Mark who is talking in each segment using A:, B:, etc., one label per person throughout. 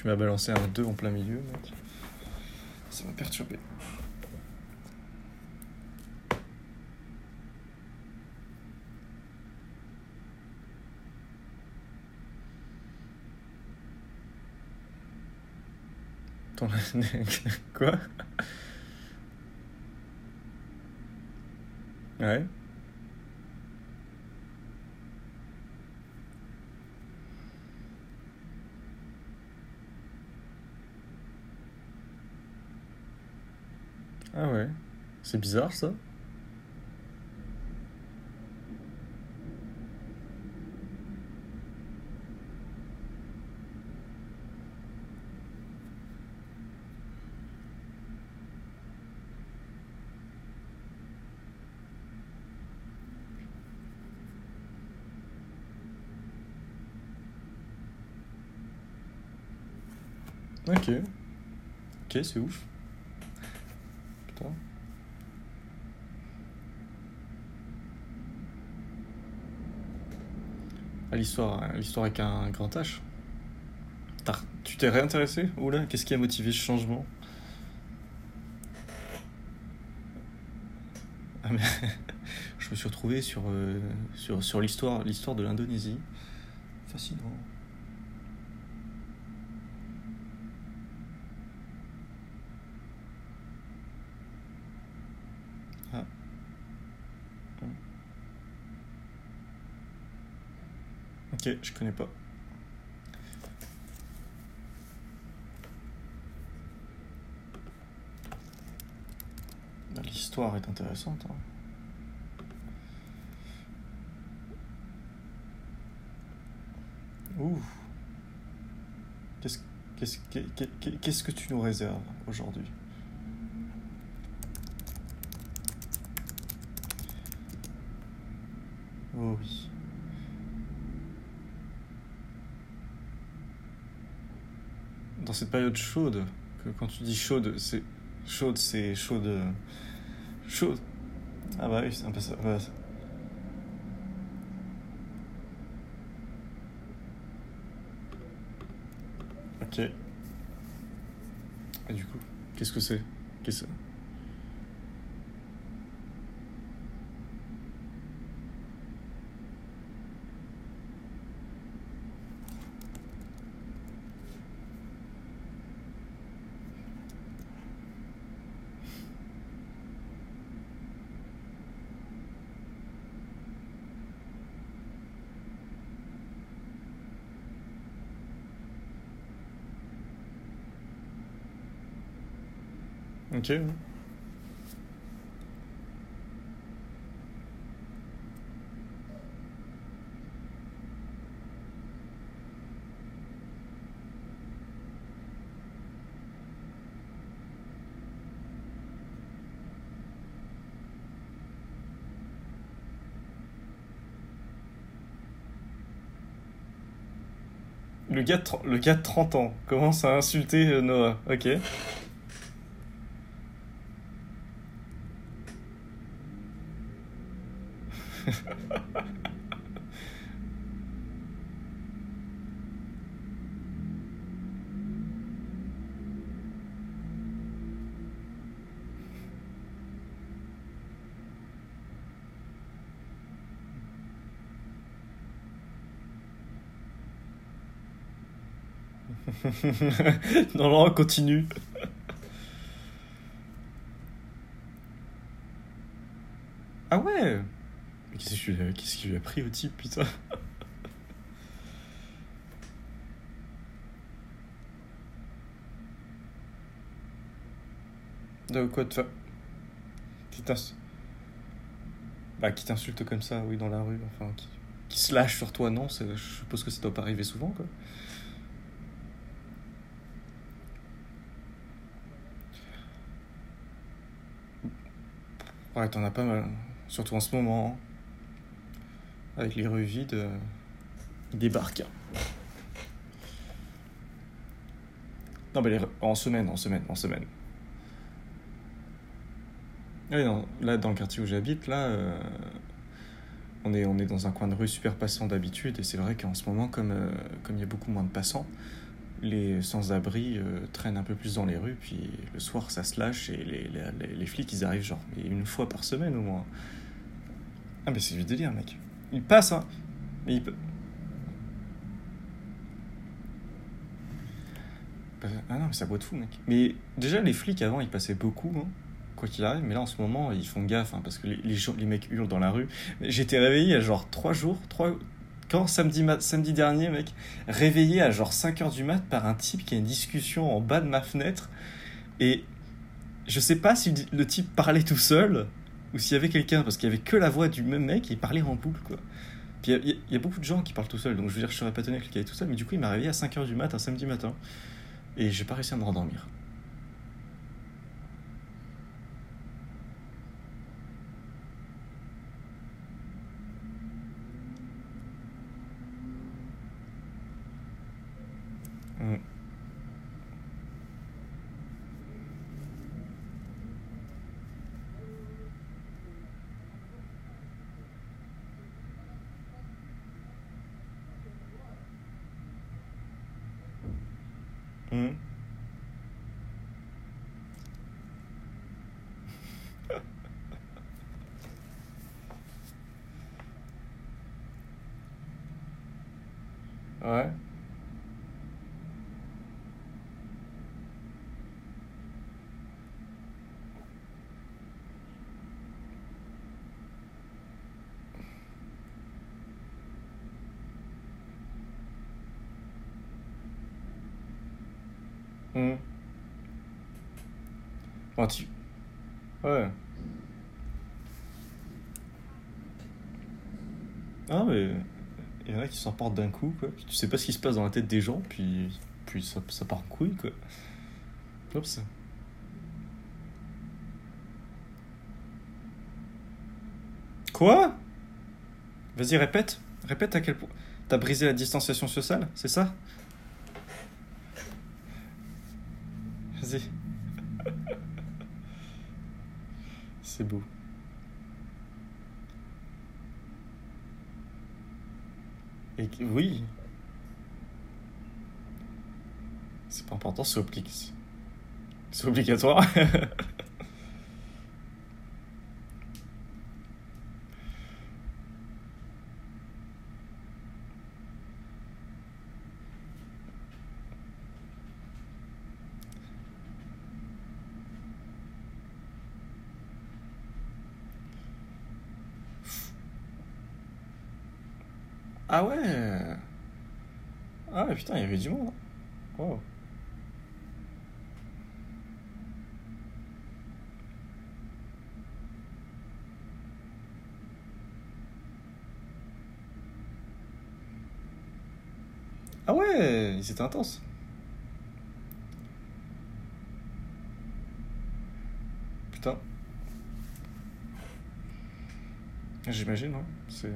A: Tu m'as balancé un 2 en plein milieu, mec. Ça m'a perturbé. Ton... Quoi? Ouais. Ah ouais. C'est bizarre ça. Ok. Ok, c'est ouf. Putain. Ah, l'histoire, hein, l'histoire avec un grand H. Tu t'es réintéressé Oula, qu'est-ce qui a motivé ce changement? Ah, mais Je me suis retrouvé sur, euh, sur, sur l'histoire, l'histoire de l'Indonésie. Fascinant. Ah. Ok, je connais pas. L'histoire est intéressante. hein. Ouh. Qu'est-ce qu'est-ce qu'est- qu'est- qu'est-ce que tu nous réserves aujourd'hui? Oh oui. Dans cette période chaude, que quand tu dis chaude, c'est chaude, c'est chaude, euh, chaude. Ah bah oui, c'est un peu ça. Ok. Et du coup, qu'est-ce que c'est? Qu'est-ce Le gars, le gars de 30 ans commence à insulter euh, Noah. Ok. Non, non, continue. Ah ouais Mais Qu'est-ce qu'il lui a- pris au type, putain De quoi fa... Qui Bah, qui t'insulte comme ça, oui, dans la rue, enfin, qui, qui se lâche sur toi, non Je suppose que ça doit pas arriver souvent, quoi. Ouais, t'en as pas mal. Surtout en ce moment. Avec les rues vides, euh, ils débarquent. Non, mais en semaine, en semaine, en semaine. Là, dans le quartier où j'habite, là, euh, on, est, on est dans un coin de rue super passant d'habitude. Et c'est vrai qu'en ce moment, comme euh, comme il y a beaucoup moins de passants, les sans-abri euh, traînent un peu plus dans les rues, puis le soir ça se lâche et les, les, les flics ils arrivent genre une fois par semaine au moins. Ah mais c'est du délire mec. Ils passent hein. Mais ils... Ah non mais ça boit de fou mec. Mais déjà les flics avant ils passaient beaucoup hein, quoi qu'il arrive, mais là en ce moment ils font gaffe hein, parce que les, les, les mecs hurlent dans la rue. J'étais réveillé à genre 3 jours, 3, quand samedi, samedi dernier, mec, réveillé à genre 5h du mat par un type qui a une discussion en bas de ma fenêtre. Et je sais pas si le type parlait tout seul ou s'il y avait quelqu'un, parce qu'il y avait que la voix du même mec il parlait en boucle, quoi. Puis il y, a beaucoup de gens qui parlent tout seul, donc je veux dire, je serais pas étonné que quelqu'un est tout seul, mais du coup, il m'a réveillé à 5h du mat un samedi matin. Et j'ai pas réussi à me rendormir. Mm. Mm. Bon, tu... Ouais. Ah, mais il y en a qui s'emportent d'un coup, quoi. Tu sais pas ce qui se passe dans la tête des gens, puis, puis ça, ça part couille, quoi. Oups. Quoi? Vas-y, répète. Répète à quel point. T'as brisé la distanciation sociale, c'est ça? C'est beau. Et oui. C'est pas important, c'est C'est obligatoire. ah ouais. Ah ouais, putain, il y avait du monde. hein. Ah ouais, c'était intense. Putain. J'imagine, ouais. C'est...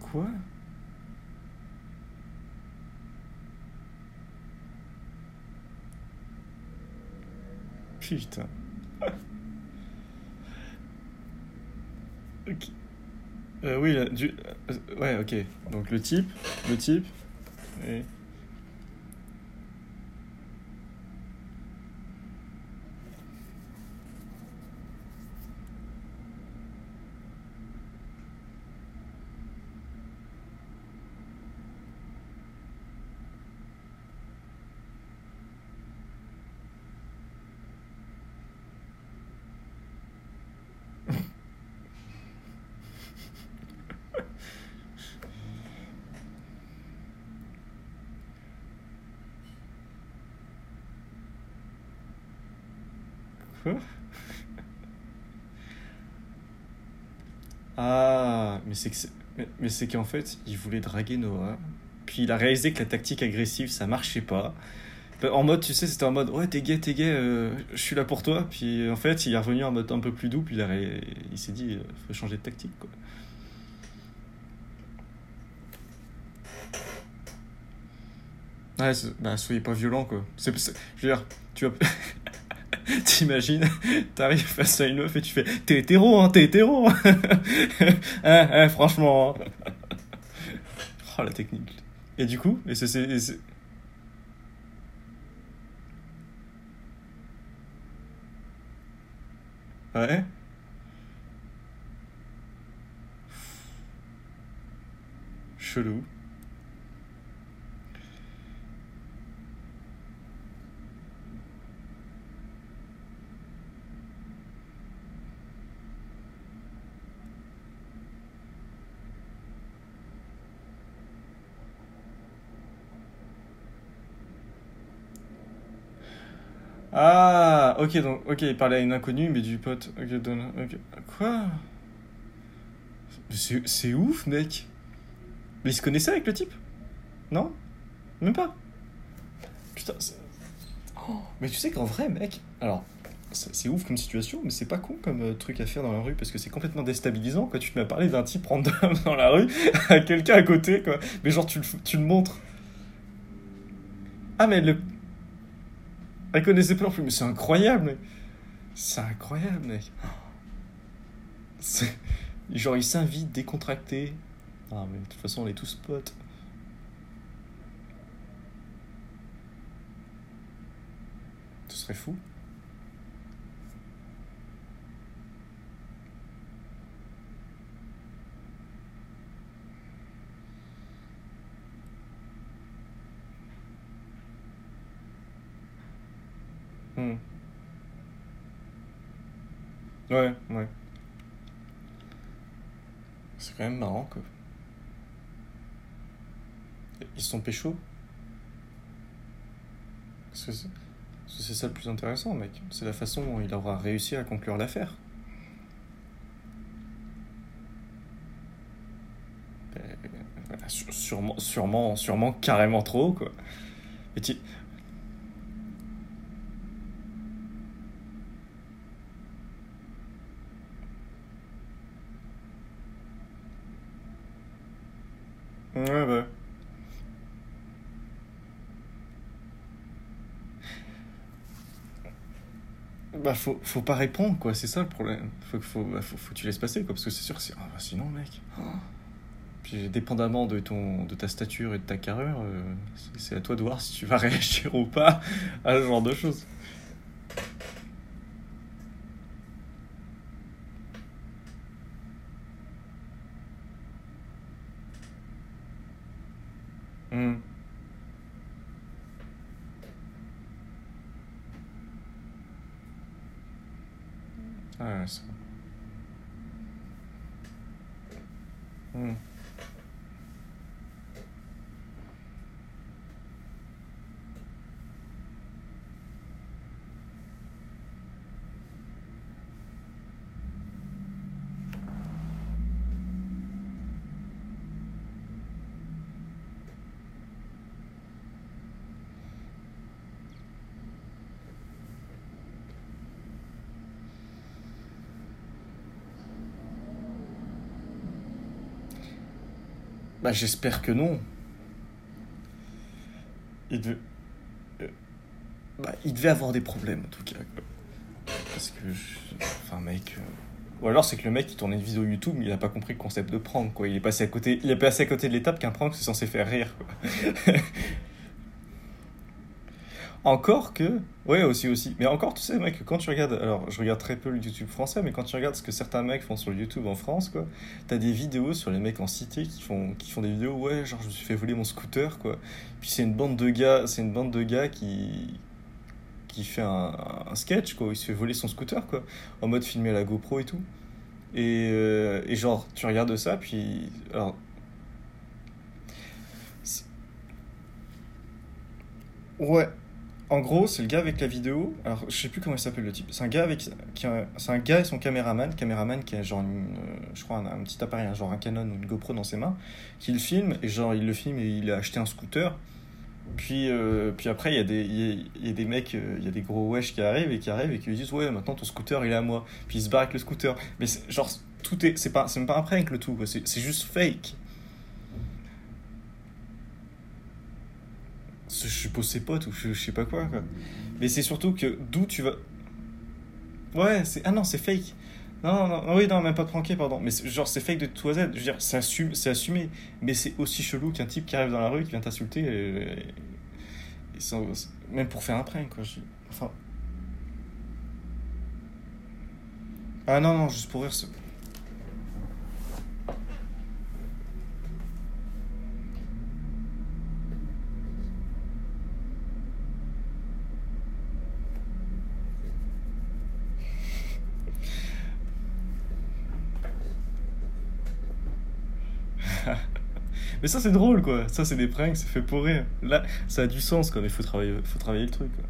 A: Quoi? Putain. Euh, oui, du... euh, ouais, ok. Donc le type, le type, et... mais mais, c'est qu'en fait, il voulait draguer Noah. Puis il a réalisé que la tactique agressive, ça marchait pas. En mode, tu sais, c'était en mode, ouais, t'es gay, t'es gay, euh, je suis là pour toi. Puis en fait, il est revenu en mode un peu plus doux, puis il, ré- il s'est dit, euh, faut changer de tactique, quoi. Ouais, bah, soyez pas violent, quoi. C'est- je veux dire, tu vas. T'imagines, t'arrives face à une meuf et tu fais T'es hétéro, hein, t'es hétéro hein, hein, franchement. Oh, la technique. Et du coup, et c'est- Ouais. Chelou. Ah, ok, donc, ok, il parlait à une inconnue, mais du pote. Ok, donne. ok. Quoi? C'est ouf, mec. Mais il se connaissait avec le type? Non? Même pas? Putain, Oh, mais tu sais qu'en vrai, mec. Alors, c'est ouf comme situation, mais c'est pas con comme euh, truc à faire dans la rue parce que c'est complètement déstabilisant. Quoi. Tu te mets à parler d'un type random dans la rue à quelqu'un à côté, quoi. Mais genre, tu le, tu le montres. Ah, mais le. Elle connaissait pas non plus, mais c'est incroyable, mec. C'est incroyable, mec. Genre, il s'invite décontracté. Ah, mais de toute façon, on est tous potes. Ce serait fou. Hmm. Ouais, ouais. C'est quand même marrant, quoi. Ils sont pécho Parce que c'est que ça le plus intéressant, mec. C'est la façon dont il aura réussi à conclure l'affaire. Sû- sûrement, sûrement, sûrement carrément trop, quoi. Et tu... Ouais, bah. Bah, faut, faut pas répondre, quoi, c'est ça le problème. Faut, bah, faut, faut que tu laisses passer, quoi, parce que c'est sûr que c'est. Ah, bah, sinon, mec. oh. Puis, dépendamment de, ton, de ta stature et de ta carrure, euh, c'est à toi de voir si tu vas réagir ou pas à ce genre de choses. Hmm. Ah, ouais, ça. Hmm. Bah, j'espère que non. Il devait... euh, Bah, il devait avoir des problèmes, en tout cas. Parce que... je- Enfin, mec... euh, Ou alors, c'est que le mec, il tournait une vidéo YouTube, il a pas compris le concept de prank, quoi. Il est passé à côté, il est passé à côté de l'étape qu'un prank, c'est censé faire rire, quoi. Encore que... Ouais, aussi, aussi. Mais encore, tu sais, mec, quand tu regardes... Alors, je regarde très peu le YouTube français, mais quand tu regardes ce que certains mecs font sur YouTube en France, quoi, t'as des vidéos sur les mecs en cité qui font, qui font des vidéos, ouais, genre, je me suis fait voler mon scooter, quoi. Puis c'est une bande de gars, c'est une bande de gars qui... qui fait un, sketch, quoi, il se fait voler son scooter, quoi. En mode filmer à la GoPro et tout. Et, euh, et genre, tu regardes ça, puis... Alors... Ouais. En gros, c'est le gars avec la vidéo. Alors, je sais plus comment il s'appelle le type. C'est un gars avec, c'est un gars et son caméraman, caméraman qui a genre, euh, je crois, un, petit appareil, un genre un Canon ou une GoPro dans ses mains, qui le filme et genre il le filme et il a acheté un scooter. Puis, euh, puis après, il y, a des, y a- des mecs, euh, il y a des gros wesh qui arrivent et qui arrivent et qui lui disent Ouais, maintenant ton scooter il est à moi. Puis il se barre avec le scooter. Mais genre, tout est. C'est pas, même pas un prank le tout, c'est juste fake. Je suppose ses potes ou je, sais pas quoi. Mais c'est surtout que d'où tu vas. Ouais, c'est. Ah non, c'est fake. Non, non, non, oui, non, même pas pranké, pardon. Mais genre, c'est fake de tout à Z. Je veux dire, c'est assumé. Mais c'est aussi chelou qu'un type qui arrive dans la rue, qui vient t'insulter. Et... et Même pour faire un prank, quoi. Enfin. Ah non, non, juste pour rire. Mais ça, c'est drôle, quoi. Ça, c'est des pranks, ça fait pour rire. Là, ça a du sens, quoi. Mais faut travailler, faut travailler le truc, quoi.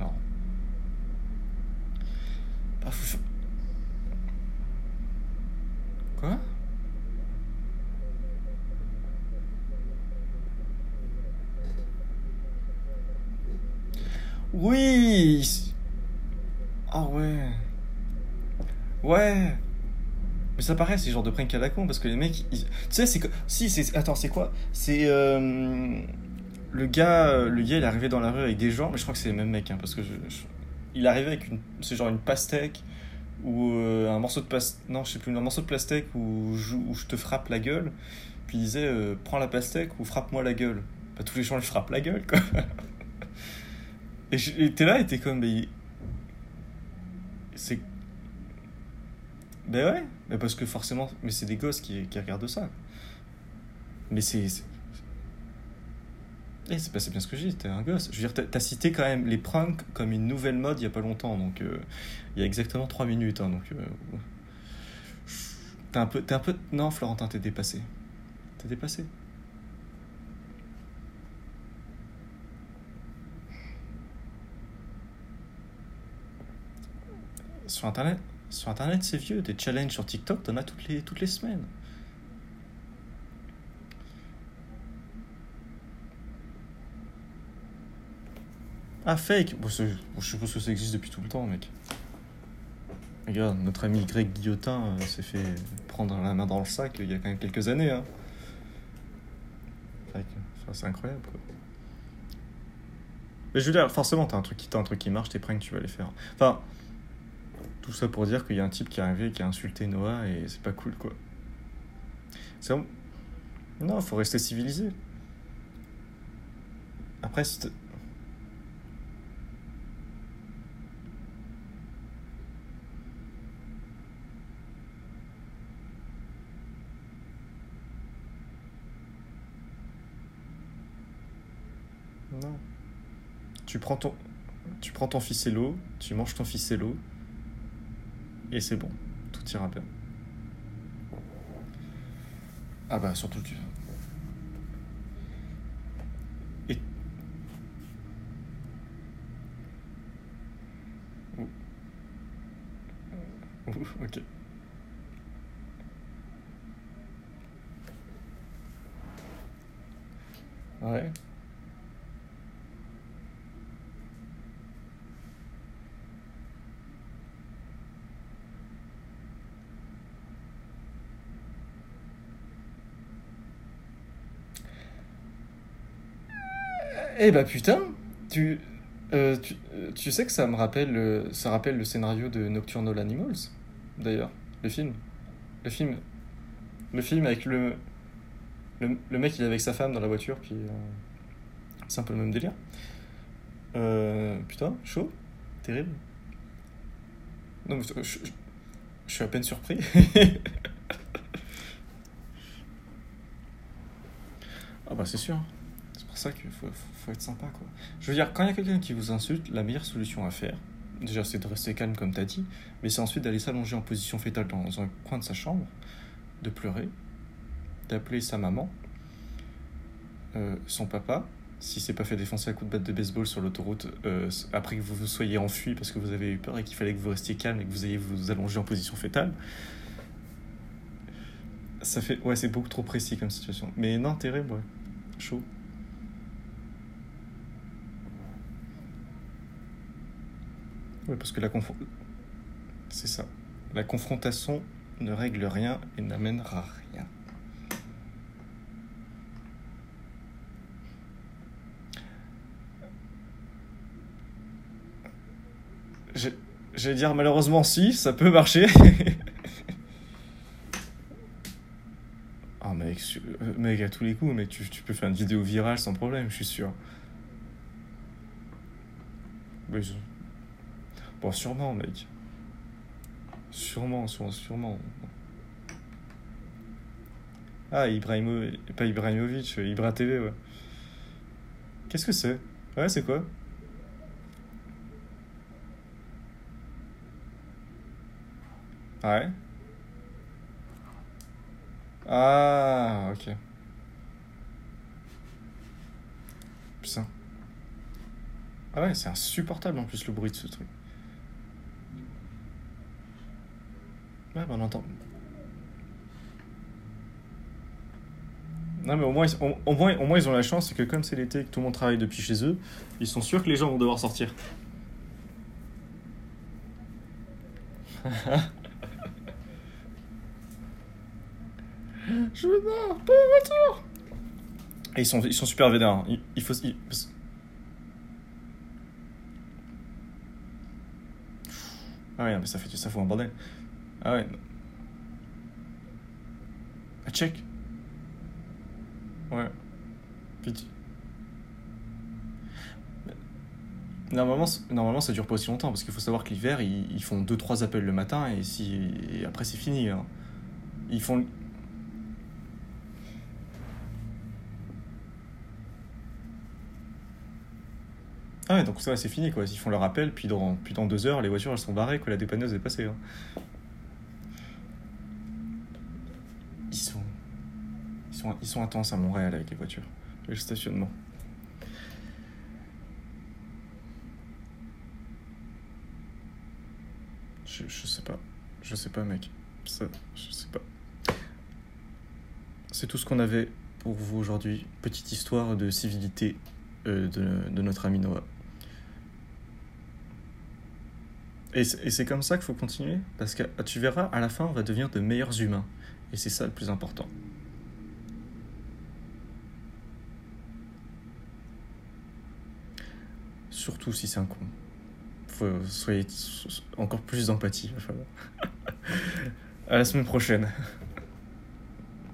A: Alors. Ah, faut fa- Quoi Oui Ah ouais Ouais Mais ça paraît, c'est le genre de prank à la con, parce que les mecs, ils- tu sais, c'est que... Si, c'est... Attends, c'est quoi? C'est... euh, Le gars, euh, le gars, il est arrivé dans la rue avec des gens, mais je crois que c'est les mêmes mecs, hein, parce que Il est arrivé avec une... C'est genre une pastèque, ou euh, un morceau de pastèque... Non, je sais plus, un morceau de pastèque où je, te frappe la gueule, puis il disait, prends la pastèque ou frappe-moi la gueule. Bah, tous les gens lui frappent la gueule, quoi. Et t'es là et t'es comme... Mais... il- C'est... Ben ouais, mais parce que forcément, mais c'est des gosses qui, qui regardent ça. Mais c'est. c'est- Eh, c'est bien ce que j'ai dit, t'es un gosse. Je veux dire, t'as- t'as cité quand même les pranks comme une nouvelle mode il y a pas longtemps, donc euh, il y a exactement 3 minutes. hein, donc. euh, t'es un peu. T'es un peu. Non, Florentin, t'es dépassé. T'es dépassé. Sur internet, sur internet c'est vieux. Des challenges sur TikTok, t'en as toutes les, toutes les semaines. Ah, fake Je suppose que ça existe depuis tout le temps, mec. Regarde, notre ami Greg Guillotin euh, s'est fait prendre la main dans le sac il y a quand même quelques années. Hein. C'est incroyable, quoi. Mais je veux dire, forcément, t'as un truc qui, un truc qui marche, tes pranks, tu vas les faire. Enfin, tout ça pour dire qu'il y a un type qui est arrivé et qui a insulté Noah et c'est pas cool, quoi. C'est Non, faut rester civilisé. Après, si Non. Tu prends ton, tu prends ton ficello, tu manges ton ficello, et c'est bon, tout ira bien. Ah bah surtout tu. Et. Ouh. Ouh, ok. Ouais. Eh bah putain, tu, euh, tu, euh, tu sais que ça me rappelle, le scénario de Nocturnal Animals, d'ailleurs, le film. Le film, le film avec le, mec il est avec sa femme dans la voiture, puis euh, c'est un peu le même délire. Putain, chaud, terrible. Non, mais je, je- je suis à peine surpris. ah bah c'est sûr. Pour ça qu'il faut, être sympa, quoi. Je veux dire, quand il y a quelqu'un qui vous insulte, la meilleure solution à faire, déjà, c'est de rester calme comme t'as dit, mais c'est ensuite d'aller s'allonger en position fétale dans un coin de sa chambre, de pleurer, d'appeler sa maman, euh, son papa, si c'est pas fait défoncer à coup de batte de baseball sur l'autoroute, euh, après que vous vous soyez enfui parce que vous avez eu peur et qu'il fallait que vous restiez calme et que vous ayez vous allonger en position fétale. Ça fait. Ouais, c'est beaucoup trop précis comme situation. Mais non, terrible, ouais. Chaud. Ouais, parce que la conf... C'est ça. La confrontation ne règle rien et n'amènera rien. J'allais dire malheureusement si, ça peut marcher. Ah oh, mec, euh, mec, à tous les coups, tu, tu, peux faire une vidéo virale sans problème, je suis sûr. Sûrement, mec. Sûrement, sûrement, sûrement. Ah, Ibrahimovic, pas Ibrahimovic, Ibra TV, ouais. Qu'est-ce que c'est? Ouais, c'est quoi? Ouais. Ah, ok. Putain. Ah ouais, c'est insupportable en plus le bruit de ce truc. Ouais, bah on entend. Non, mais au moins, au, moins, au moins, ils ont la chance, c'est que comme c'est l'été et que tout le monde travaille depuis chez eux, ils sont sûrs que les gens vont devoir sortir. Je veux pas, pas voiture Et ils sont, ils sont super vénères. Hein. Il, faut. Ah ouais, mais ça fait ça fout un bordel. Ah ouais. Ah, check. Ouais. Vite. Normalement, normalement, ça dure pas aussi longtemps parce qu'il faut savoir que l'hiver, ils, ils font 2-3 appels le matin et, si, après c'est fini. Hein. Ils font Ah ouais, donc ça, c'est fini, quoi. Ils font leur appel, puis dans, puis dans deux heures, les voitures, elles sont barrées, quoi. La dépanneuse est passée. Hein. Ils sont... Ils Ils sont intenses à Montréal avec les voitures. Le stationnement. Je, je sais pas. Je sais pas, mec. Ça, je sais pas. C'est tout ce qu'on avait pour vous aujourd'hui. Petite histoire de civilité euh, de, de, notre ami Noah. Et c'est comme ça qu'il faut continuer, parce que tu verras, à la fin, on va devenir de meilleurs humains. Et c'est ça le plus important. Surtout si c'est un con. Soyez encore plus d'empathie, à la semaine prochaine.